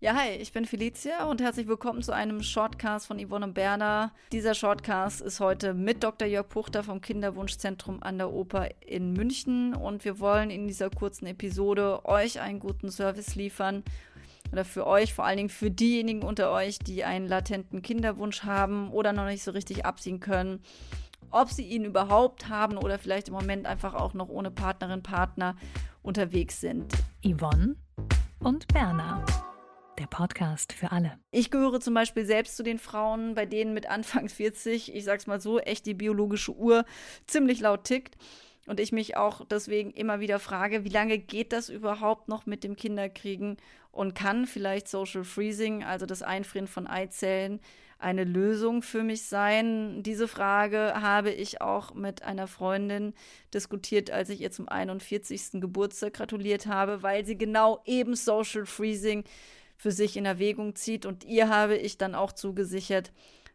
Ja, hi, ich bin Felicia und herzlich willkommen zu einem Shortcast von Yvonne und Berner. Dieser Shortcast ist heute mit Dr. Jörg Puchter vom Kinderwunschzentrum an der Oper in München und wir wollen in dieser kurzen Episode euch einen guten Service liefern oder für euch, vor allen Dingen für diejenigen unter euch, die einen latenten Kinderwunsch haben oder noch nicht so richtig absehen können, ob sie ihn überhaupt haben oder vielleicht im Moment einfach auch noch ohne Partnerin, Partner unterwegs sind. Yvonne und Berna. Der Podcast für alle. Ich gehöre zum Beispiel selbst zu den Frauen, bei denen mit Anfang 40, ich sag's mal so, echt die biologische Uhr ziemlich laut tickt. Und ich mich auch deswegen immer wieder frage, wie lange geht das überhaupt noch mit dem Kinderkriegen und kann vielleicht Social Freezing, also das Einfrieren von Eizellen, eine Lösung für mich sein? Diese Frage habe ich auch mit einer Freundin diskutiert, als ich ihr zum 41. Geburtstag gratuliert habe, weil sie genau eben Social Freezing für sich in Erwägung zieht. Und ihr habe ich dann auch zugesichert,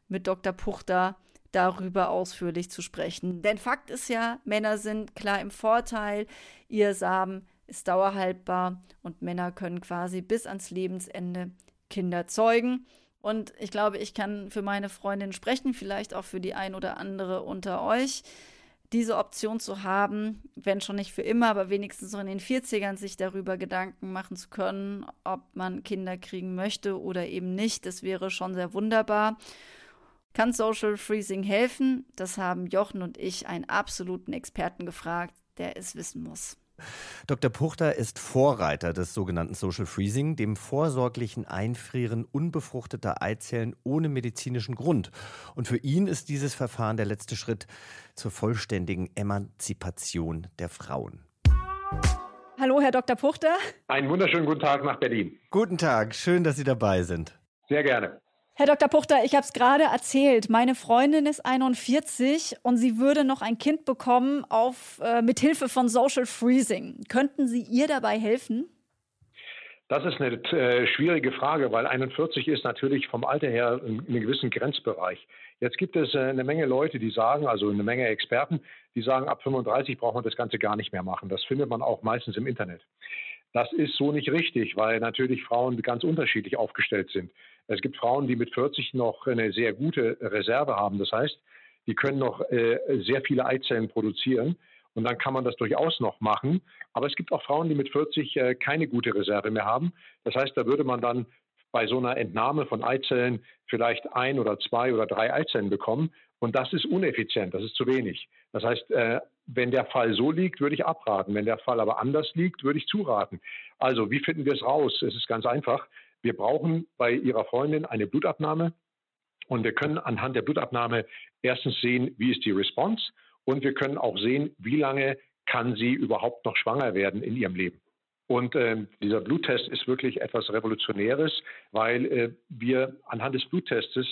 mit Dr. Puchter darüber ausführlich zu sprechen. Denn Fakt ist ja, Männer sind klar im Vorteil, ihr Samen ist dauerhaltbar und Männer können quasi bis ans Lebensende Kinder zeugen. Und ich glaube, ich kann für meine Freundin sprechen, vielleicht auch für die ein oder andere unter euch diese Option zu haben, wenn schon nicht für immer, aber wenigstens so in den 40ern sich darüber Gedanken machen zu können, ob man Kinder kriegen möchte oder eben nicht. Das wäre schon sehr wunderbar. Kann Social Freezing helfen? Das haben Jochen und ich einen absoluten Experten gefragt, der es wissen muss. Dr. Puchter ist Vorreiter des sogenannten Social Freezing, dem vorsorglichen Einfrieren unbefruchteter Eizellen ohne medizinischen Grund. Und für ihn ist dieses Verfahren der letzte Schritt zur vollständigen Emanzipation der Frauen. Hallo, Herr Dr. Puchter. Einen wunderschönen guten Tag nach Berlin. Guten Tag, schön, dass Sie dabei sind. Sehr gerne. Herr Dr. Puchter, ich habe es gerade erzählt. Meine Freundin ist 41 und sie würde noch ein Kind bekommen auf, äh, mit Hilfe von Social Freezing. Könnten Sie ihr dabei helfen? Das ist eine äh, schwierige Frage, weil 41 ist natürlich vom Alter her in, in einem gewissen Grenzbereich. Jetzt gibt es äh, eine Menge Leute, die sagen, also eine Menge Experten, die sagen, ab 35 braucht man das Ganze gar nicht mehr machen. Das findet man auch meistens im Internet. Das ist so nicht richtig, weil natürlich Frauen ganz unterschiedlich aufgestellt sind. Es gibt Frauen, die mit 40 noch eine sehr gute Reserve haben. Das heißt, die können noch äh, sehr viele Eizellen produzieren. Und dann kann man das durchaus noch machen. Aber es gibt auch Frauen, die mit 40 äh, keine gute Reserve mehr haben. Das heißt, da würde man dann bei so einer Entnahme von Eizellen vielleicht ein oder zwei oder drei Eizellen bekommen. Und das ist uneffizient, das ist zu wenig. Das heißt, äh, wenn der Fall so liegt, würde ich abraten. Wenn der Fall aber anders liegt, würde ich zuraten. Also, wie finden wir es raus? Es ist ganz einfach. Wir brauchen bei Ihrer Freundin eine Blutabnahme und wir können anhand der Blutabnahme erstens sehen, wie ist die Response und wir können auch sehen, wie lange kann sie überhaupt noch schwanger werden in ihrem Leben. Und äh, dieser Bluttest ist wirklich etwas Revolutionäres, weil äh, wir anhand des Bluttestes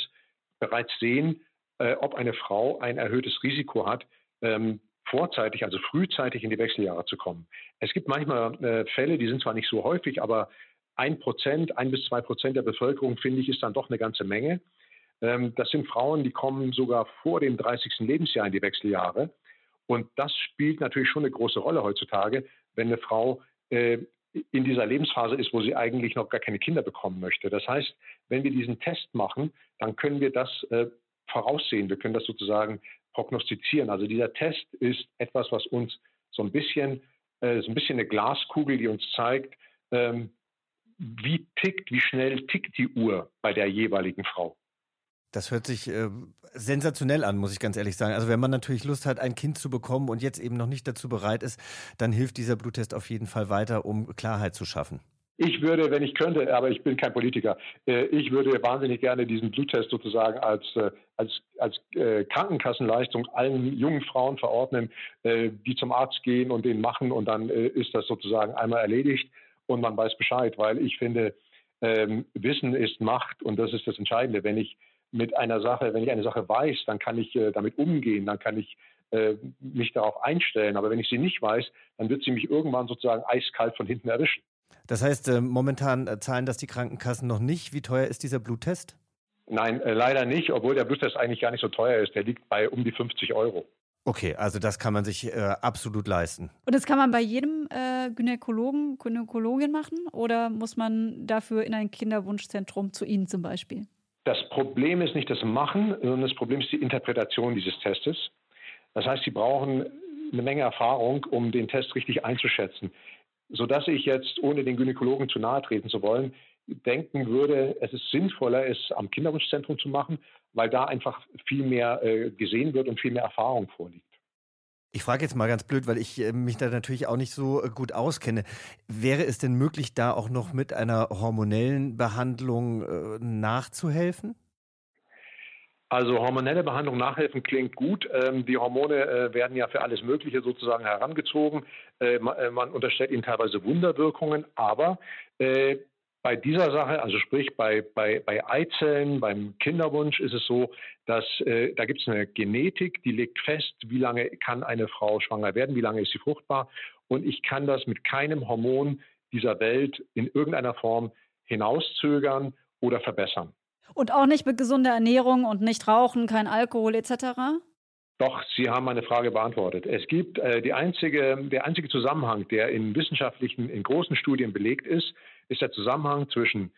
bereits sehen, äh, ob eine Frau ein erhöhtes Risiko hat, ähm, vorzeitig, also frühzeitig in die Wechseljahre zu kommen. Es gibt manchmal äh, Fälle, die sind zwar nicht so häufig, aber ein Prozent, ein bis zwei Prozent der Bevölkerung, finde ich, ist dann doch eine ganze Menge. Ähm, das sind Frauen, die kommen sogar vor dem 30. Lebensjahr in die Wechseljahre. Und das spielt natürlich schon eine große Rolle heutzutage, wenn eine Frau äh, in dieser Lebensphase ist, wo sie eigentlich noch gar keine Kinder bekommen möchte. Das heißt, wenn wir diesen Test machen, dann können wir das äh, voraussehen. Wir können das sozusagen prognostizieren. Also dieser Test ist etwas, was uns so ein bisschen, äh, so ein bisschen eine Glaskugel, die uns zeigt, ähm, wie tickt, wie schnell tickt die Uhr bei der jeweiligen Frau. Das hört sich äh, sensationell an, muss ich ganz ehrlich sagen. Also wenn man natürlich Lust hat, ein Kind zu bekommen und jetzt eben noch nicht dazu bereit ist, dann hilft dieser Bluttest auf jeden Fall weiter, um Klarheit zu schaffen. Ich würde, wenn ich könnte, aber ich bin kein Politiker, äh, ich würde wahnsinnig gerne diesen Bluttest sozusagen als, äh, als, als äh, Krankenkassenleistung allen jungen Frauen verordnen, die zum Arzt gehen und den machen und dann ist das sozusagen einmal erledigt und man weiß Bescheid, weil ich finde, ähm, Wissen ist Macht und das ist das Entscheidende. Wenn ich mit einer Sache, wenn ich eine Sache weiß, dann kann ich damit umgehen, dann kann ich mich darauf einstellen. Aber wenn ich sie nicht weiß, dann wird sie mich irgendwann sozusagen eiskalt von hinten erwischen. Das heißt, äh, momentan äh, zahlen das die Krankenkassen noch nicht. Wie teuer ist dieser Bluttest? Nein, äh, leider nicht, obwohl der Bluttest eigentlich gar nicht so teuer ist. Der liegt bei um die 50 Euro. Okay, also das kann man sich äh, absolut leisten. Und das kann man bei jedem äh, Gynäkologen, Gynäkologin machen oder muss man dafür in ein Kinderwunschzentrum zu Ihnen zum Beispiel? Das Problem ist nicht das Machen, sondern das Problem ist die Interpretation dieses Testes. Das heißt, Sie brauchen eine Menge Erfahrung, um den Test richtig einzuschätzen sodass ich jetzt, ohne den Gynäkologen zu nahe treten zu wollen, denken würde, es ist sinnvoller, es am Kinderwunschzentrum zu machen, weil da einfach viel mehr äh, gesehen wird und viel mehr Erfahrung vorliegt. Ich frage jetzt mal ganz blöd, weil ich äh, mich da natürlich auch nicht so äh, gut auskenne. Wäre es denn möglich, da auch noch mit einer hormonellen Behandlung äh, nachzuhelfen? Also hormonelle Behandlung nachhelfen klingt gut. Ähm, die Hormone äh, werden ja für alles Mögliche sozusagen herangezogen. Äh, man, man, unterstellt ihnen teilweise Wunderwirkungen, aber äh, bei dieser Sache, also sprich bei, bei, bei Eizellen, beim Kinderwunsch ist es so, dass äh, da gibt es eine Genetik, die legt fest, wie lange kann eine Frau schwanger werden, wie lange ist sie fruchtbar. Und ich kann das mit keinem Hormon dieser Welt in irgendeiner Form hinauszögern oder verbessern. Und auch nicht mit gesunder Ernährung und nicht rauchen, kein Alkohol etc.? Doch, Sie haben meine Frage beantwortet. Es gibt äh, die einzige, der einzige Zusammenhang, der in wissenschaftlichen, in großen Studien belegt ist, ist der Zusammenhang zwischen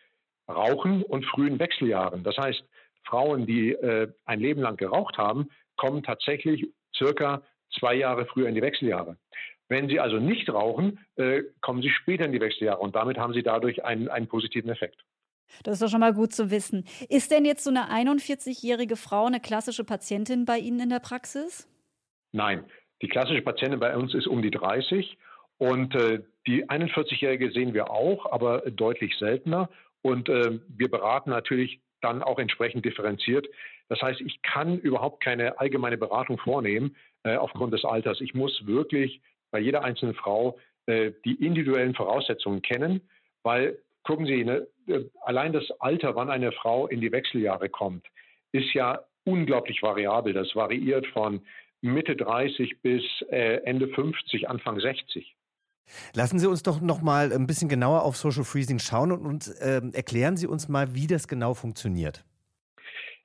Rauchen und frühen Wechseljahren. Das heißt, Frauen, die äh, ein Leben lang geraucht haben, kommen tatsächlich circa zwei Jahre früher in die Wechseljahre. Wenn sie also nicht rauchen, äh, kommen sie später in die Wechseljahre und damit haben sie dadurch einen, einen positiven Effekt. Das ist doch schon mal gut zu wissen. Ist denn jetzt so eine 41-jährige Frau eine klassische Patientin bei Ihnen in der Praxis? Nein, die klassische Patientin bei uns ist um die 30 und äh, die 41-jährige sehen wir auch, aber deutlich seltener. Und äh, wir beraten natürlich dann auch entsprechend differenziert. Das heißt, ich kann überhaupt keine allgemeine Beratung vornehmen äh, aufgrund des Alters. Ich muss wirklich bei jeder einzelnen Frau äh, die individuellen Voraussetzungen kennen, weil gucken Sie, ne, äh, allein das Alter, wann eine Frau in die Wechseljahre kommt, ist ja unglaublich variabel. Das variiert von Mitte 30 bis äh, Ende 50, Anfang 60. Lassen Sie uns doch noch mal ein bisschen genauer auf Social Freezing schauen und uns, äh, erklären Sie uns mal, wie das genau funktioniert.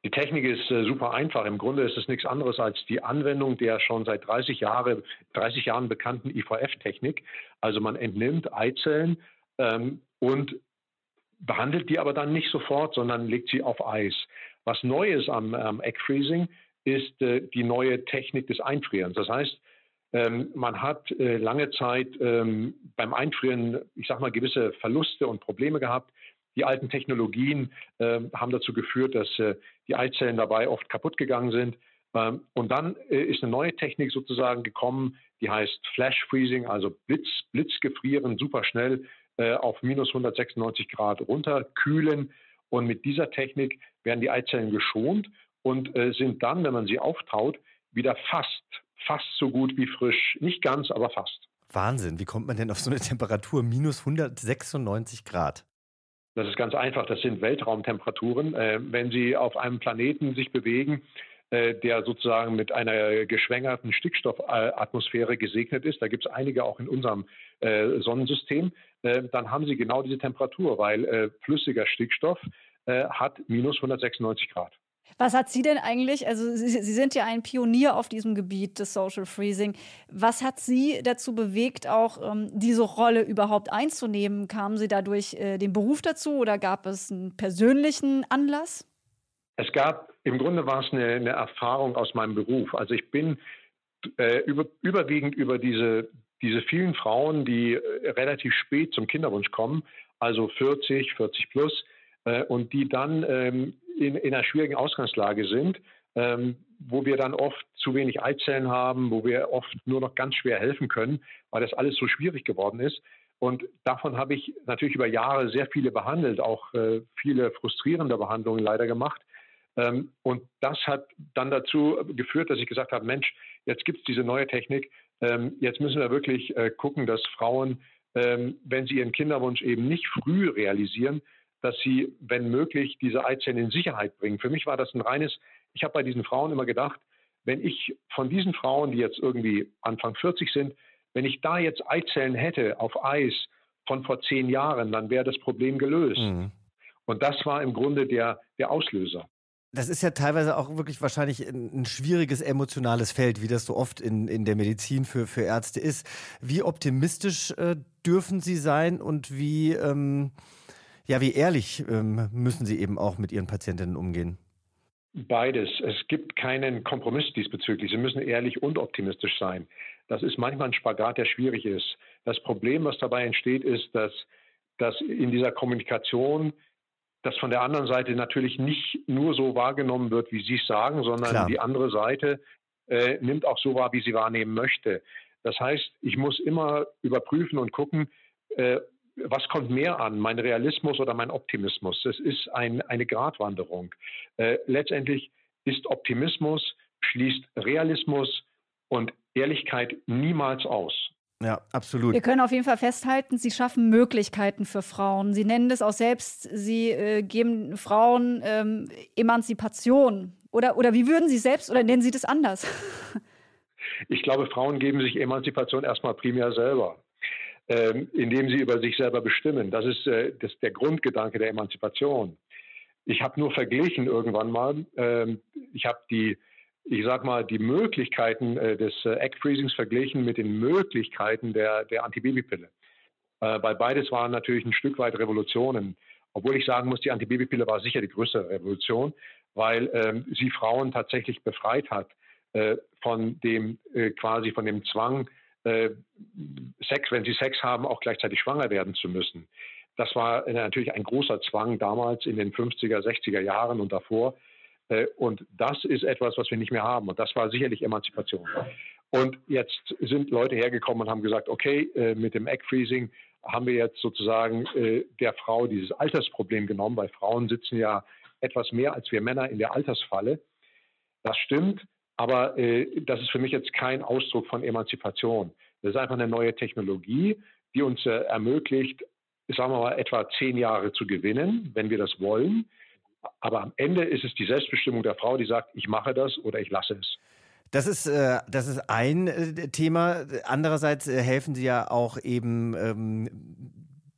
Die Technik ist äh, super einfach. Im Grunde ist es nichts anderes als die Anwendung der schon seit 30, Jahre, 30 Jahren bekannten IVF-Technik. Also man entnimmt Eizellen ähm, und behandelt die aber dann nicht sofort, sondern legt sie auf Eis. Was neu ist am, am Egg Freezing ist äh, die neue Technik des Einfrierens. Das heißt, ähm, man hat äh, lange Zeit ähm, beim Einfrieren, ich sage mal, gewisse Verluste und Probleme gehabt. Die alten Technologien äh, haben dazu geführt, dass äh, die Eizellen dabei oft kaputt gegangen sind. Ähm, und dann äh, ist eine neue Technik sozusagen gekommen, die heißt Flash Freezing, also Blitz, Blitzgefrieren, super schnell äh, auf minus 196 Grad runterkühlen. Und mit dieser Technik werden die Eizellen geschont und äh, sind dann, wenn man sie auftaut, wieder fast, fast so gut wie frisch. Nicht ganz, aber fast. Wahnsinn, wie kommt man denn auf so eine Temperatur minus 196 Grad? Das ist ganz einfach, das sind Weltraumtemperaturen. Äh, wenn Sie auf einem Planeten sich bewegen, äh, der sozusagen mit einer geschwängerten Stickstoffatmosphäre gesegnet ist. Da gibt es einige auch in unserem äh, Sonnensystem. Äh, dann haben Sie genau diese Temperatur, weil flüssiger Stickstoff hat minus 196 Grad. Was hat Sie denn eigentlich, also Sie, Sie, sind ja ein Pionier auf diesem Gebiet des Social Freezing. Was hat Sie dazu bewegt, auch ähm, diese Rolle überhaupt einzunehmen? Kamen Sie dadurch äh, den Beruf dazu oder gab es einen persönlichen Anlass? Es gab, im Grunde war es eine, eine Erfahrung aus meinem Beruf. Also ich bin äh, über, überwiegend über diese, diese vielen Frauen, die äh, relativ spät zum Kinderwunsch kommen, also 40, 40 plus, äh, und die dann ähm, in, in, einer schwierigen Ausgangslage sind, ähm, wo wir dann oft zu wenig Eizellen haben, wo wir oft nur noch ganz schwer helfen können, weil das alles so schwierig geworden ist. Und davon habe ich natürlich über Jahre sehr viele behandelt, auch äh, viele frustrierende Behandlungen leider gemacht. Ähm, und das hat dann dazu geführt, dass ich gesagt habe, Mensch, jetzt gibt es diese neue Technik. Ähm, jetzt müssen wir wirklich äh, gucken, dass Frauen, ähm, wenn sie ihren Kinderwunsch eben nicht früh realisieren, dass sie, wenn möglich, diese Eizellen in Sicherheit bringen. Für mich war das ein reines, ich habe bei diesen Frauen immer gedacht, wenn ich von diesen Frauen, die jetzt irgendwie Anfang 40 sind, wenn ich da jetzt Eizellen hätte auf Eis von vor zehn Jahren, dann wäre das Problem gelöst. Mhm. Und das war im Grunde der, der Auslöser. Das ist ja teilweise auch wirklich wahrscheinlich ein, ein, schwieriges emotionales Feld, wie das so oft in, in der Medizin für, für Ärzte ist. Wie optimistisch äh, dürfen Sie sein und wie, ähm, ja, wie ehrlich ähm, müssen Sie eben auch mit Ihren Patientinnen umgehen? Beides. Es gibt keinen Kompromiss diesbezüglich. Sie müssen ehrlich und optimistisch sein. Das ist manchmal ein Spagat, der schwierig ist. Das Problem, was dabei entsteht, ist, dass, dass in dieser Kommunikation das von der anderen Seite natürlich nicht nur so wahrgenommen wird, wie Sie es sagen, sondern Klar. die andere Seite äh, nimmt auch so wahr, wie sie wahrnehmen möchte. Das heißt, ich muss immer überprüfen und gucken, äh, was kommt mehr an, mein Realismus oder mein Optimismus? Das ist ein, eine Gratwanderung. Äh, letztendlich ist Optimismus, schließt Realismus und Ehrlichkeit niemals aus. Ja, absolut. Wir können auf jeden Fall festhalten, Sie schaffen Möglichkeiten für Frauen. Sie nennen das auch selbst, Sie äh, geben Frauen ähm, Emanzipation. Oder, oder wie würden Sie selbst, oder nennen Sie das anders? Ich glaube, Frauen geben sich Emanzipation erstmal primär selber, ähm, indem sie über sich selber bestimmen. Das ist, äh, das ist der Grundgedanke der Emanzipation. Ich habe nur verglichen irgendwann mal, ähm, ich habe die ich sag mal, die Möglichkeiten äh, des äh, Egg Freezings verglichen mit den Möglichkeiten der, der Antibabypille. Äh, weil beides waren natürlich ein Stück weit Revolutionen. Obwohl ich sagen muss, die Antibabypille war sicher die größere Revolution, weil ähm, sie Frauen tatsächlich befreit hat von dem quasi von dem Zwang, äh, Sex, wenn sie Sex haben, auch gleichzeitig schwanger werden zu müssen. Das war natürlich ein großer Zwang damals in den 50er, 60er Jahren und davor. Äh, und das ist etwas, was wir nicht mehr haben. Und das war sicherlich Emanzipation. Und jetzt sind Leute hergekommen und haben gesagt, okay, äh, mit dem Egg Freezing haben wir jetzt sozusagen äh, der Frau dieses Altersproblem genommen, weil Frauen sitzen ja etwas mehr als wir Männer in der Altersfalle. Das stimmt, aber das ist für mich jetzt kein Ausdruck von Emanzipation. Das ist einfach eine neue Technologie, die uns ermöglicht, sagen wir mal, etwa zehn Jahre zu gewinnen, wenn wir das wollen. Aber am Ende ist es die Selbstbestimmung der Frau, die sagt, ich mache das oder ich lasse es. Das ist, äh, das ist ein äh, Thema. Andererseits äh, helfen Sie ja auch eben ähm,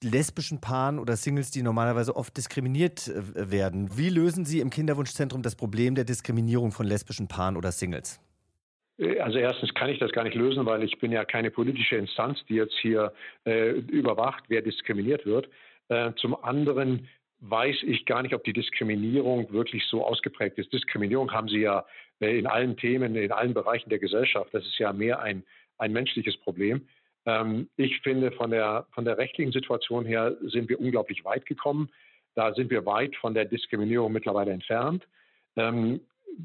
lesbischen Paaren oder Singles, die normalerweise oft diskriminiert äh, werden. Wie lösen Sie im Kinderwunschzentrum das Problem der Diskriminierung von lesbischen Paaren oder Singles? Äh, also erstens kann ich das gar nicht lösen, weil ich bin ja keine politische Instanz, die jetzt hier äh, überwacht, wer diskriminiert wird. Äh, zum anderen weiß ich gar nicht, ob die Diskriminierung wirklich so ausgeprägt ist. Diskriminierung haben Sie ja äh, in allen Themen, in allen Bereichen der Gesellschaft. Das ist ja mehr ein, ein menschliches Problem. Ähm, ich finde, von der, von der rechtlichen Situation her sind wir unglaublich weit gekommen. Da sind wir weit von der Diskriminierung mittlerweile entfernt. Ähm,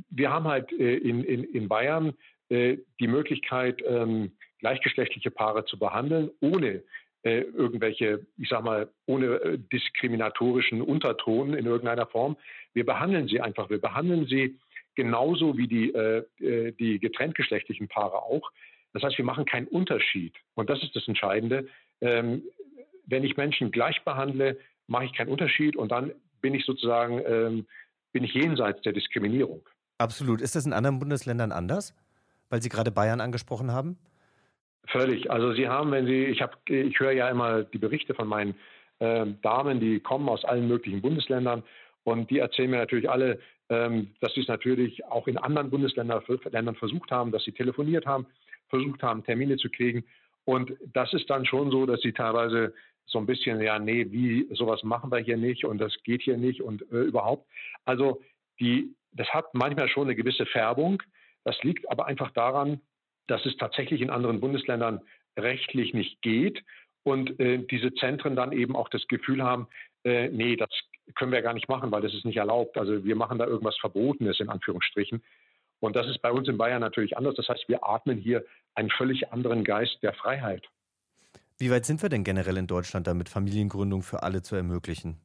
wir haben halt äh, in, in, in Bayern äh, die Möglichkeit, ähm, gleichgeschlechtliche Paare zu behandeln, ohne äh, irgendwelche, ich sag mal, ohne äh, diskriminatorischen Unterton in irgendeiner Form. Wir behandeln sie einfach. Wir behandeln sie genauso wie die, äh, äh, die getrenntgeschlechtlichen Paare auch. Das heißt, wir machen keinen Unterschied. Und das ist das Entscheidende. Ähm, wenn ich Menschen gleich behandle, mache ich keinen Unterschied und dann bin ich sozusagen, ähm, bin ich jenseits der Diskriminierung. Absolut. Ist das in anderen Bundesländern anders? Weil Sie gerade Bayern angesprochen haben? Völlig. Also Sie haben, wenn Sie, ich habe, ich höre ja immer die Berichte von meinen äh, Damen, die kommen aus allen möglichen Bundesländern und die erzählen mir natürlich alle, ähm, dass sie es natürlich auch in anderen Bundesländern Ländern versucht haben, dass sie telefoniert haben, versucht haben, Termine zu kriegen. Und das ist dann schon so, dass sie teilweise so ein bisschen, ja, nee, wie sowas machen wir hier nicht und das geht hier nicht und äh, überhaupt. Also die, das hat manchmal schon eine gewisse Färbung. Das liegt aber einfach daran, dass es tatsächlich in anderen Bundesländern rechtlich nicht geht und äh, diese Zentren dann eben auch das Gefühl haben, äh, nee, das können wir gar nicht machen, weil das ist nicht erlaubt. Also wir machen da irgendwas Verbotenes in Anführungsstrichen. Und das ist bei uns in Bayern natürlich anders. Das heißt, wir atmen hier einen völlig anderen Geist der Freiheit. Wie weit sind wir denn generell in Deutschland damit, Familiengründung für alle zu ermöglichen?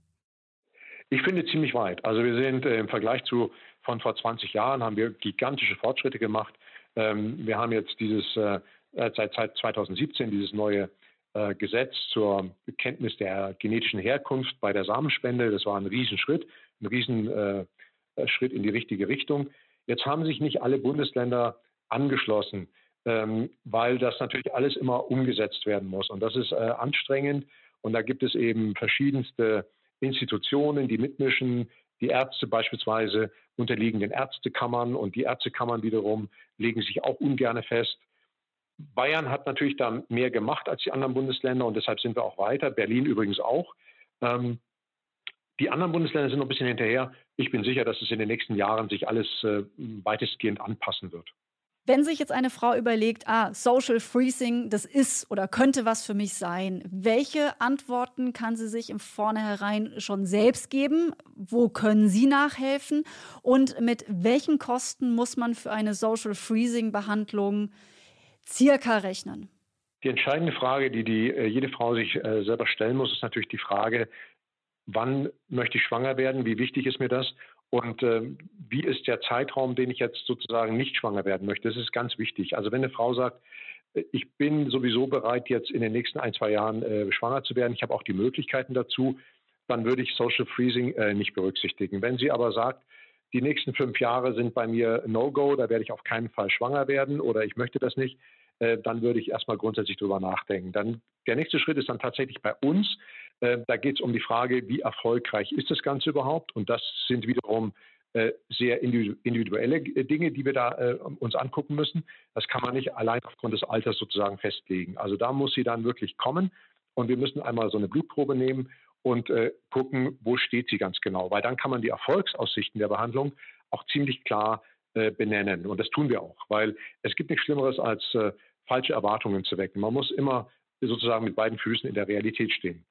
Ich finde ziemlich weit. Also wir sind äh, im Vergleich zu von vor 20 Jahren haben wir gigantische Fortschritte gemacht. Ähm, wir haben jetzt dieses äh, seit, seit 2017 dieses neue äh, Gesetz zur Kenntnis der genetischen Herkunft bei der Samenspende. Das war ein Riesenschritt, ein Riesenschritt in die richtige Richtung. Jetzt haben sich nicht alle Bundesländer angeschlossen, ähm, weil das natürlich alles immer umgesetzt werden muss. Und das ist anstrengend. Und da gibt es eben verschiedenste Institutionen, die mitmischen. Die Ärzte beispielsweise unterliegen den Ärztekammern und die Ärztekammern wiederum legen sich auch ungern fest. Bayern hat natürlich da mehr gemacht als die anderen Bundesländer und deshalb sind wir auch weiter. Berlin übrigens auch. Ähm, die anderen Bundesländer sind noch ein bisschen hinterher. Ich bin sicher, dass es in den nächsten Jahren sich alles äh, weitestgehend anpassen wird. Wenn sich jetzt eine Frau überlegt, ah, Social Freezing, das ist oder könnte was für mich sein, welche Antworten kann sie sich im Vornherein schon selbst geben? Wo können Sie nachhelfen? Und mit welchen Kosten muss man für eine Social Freezing Behandlung circa rechnen? Die entscheidende Frage, die, die äh, jede Frau sich äh, selber stellen muss, ist natürlich die Frage, wann möchte ich schwanger werden? Wie wichtig ist mir das? Und äh, wie ist der Zeitraum, den ich jetzt sozusagen nicht schwanger werden möchte? Das ist ganz wichtig. Also wenn eine Frau sagt, äh, ich bin sowieso bereit, jetzt in den nächsten ein, zwei Jahren äh, schwanger zu werden, ich habe auch die Möglichkeiten dazu, dann würde ich Social Freezing äh, nicht berücksichtigen. Wenn sie aber sagt, die nächsten fünf Jahre sind bei mir No-Go, da werde ich auf keinen Fall schwanger werden oder ich möchte das nicht, äh, dann würde ich erstmal grundsätzlich drüber nachdenken. Dann der nächste Schritt ist dann tatsächlich bei uns, da geht es um die Frage, wie erfolgreich ist das Ganze überhaupt? Und das sind wiederum äh, sehr individuelle äh, Dinge, die wir da uns angucken müssen. Das kann man nicht allein aufgrund des Alters sozusagen festlegen. Also da muss sie dann wirklich kommen und wir müssen einmal so eine Blutprobe nehmen und gucken, wo steht sie ganz genau. Weil dann kann man die Erfolgsaussichten der Behandlung auch ziemlich klar benennen. Und das tun wir auch, weil es gibt nichts Schlimmeres als falsche Erwartungen zu wecken. Man muss immer sozusagen mit beiden Füßen in der Realität stehen.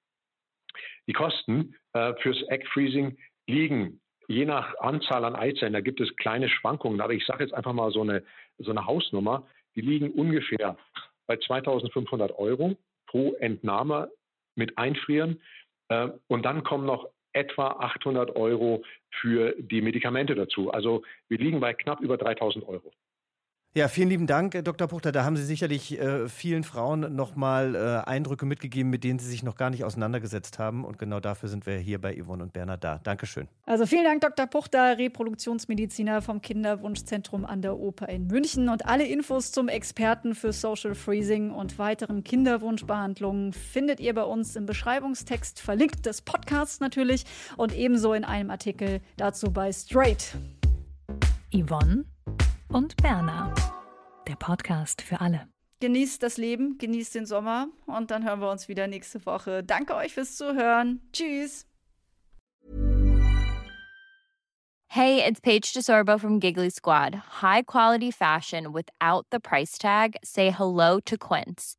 Die Kosten äh, fürs Egg Freezing liegen je nach Anzahl an Eizellen, da gibt es kleine Schwankungen, aber ich sage jetzt einfach mal so eine, so eine Hausnummer, die liegen ungefähr bei 2500 Euro pro Entnahme mit Einfrieren. Äh, und dann kommen noch etwa 800 Euro für die Medikamente dazu. Also wir liegen bei knapp über 3000 Euro. Ja, vielen lieben Dank, äh, Dr. Puchter. Da haben Sie sicherlich äh, vielen Frauen nochmal äh, Eindrücke mitgegeben, mit denen sie sich noch gar nicht auseinandergesetzt haben. Und genau dafür sind wir hier bei Yvonne und Bernhard da. Dankeschön. Also vielen Dank, Dr. Puchter, Reproduktionsmediziner vom Kinderwunschzentrum an der Oper in München. Und alle Infos zum Experten für Social Freezing und weiteren Kinderwunschbehandlungen findet ihr bei uns im Beschreibungstext verlinkt des Podcasts natürlich und ebenso in einem Artikel dazu bei Straight. Yvonne und Berna. Der Podcast für alle. Genießt das Leben, genießt den Sommer und dann hören wir uns wieder nächste Woche. Danke euch fürs Zuhören. Tschüss. Hey, it's Paige DeSorbo from Giggly Squad. High quality fashion without the price tag. Say hello to Quince.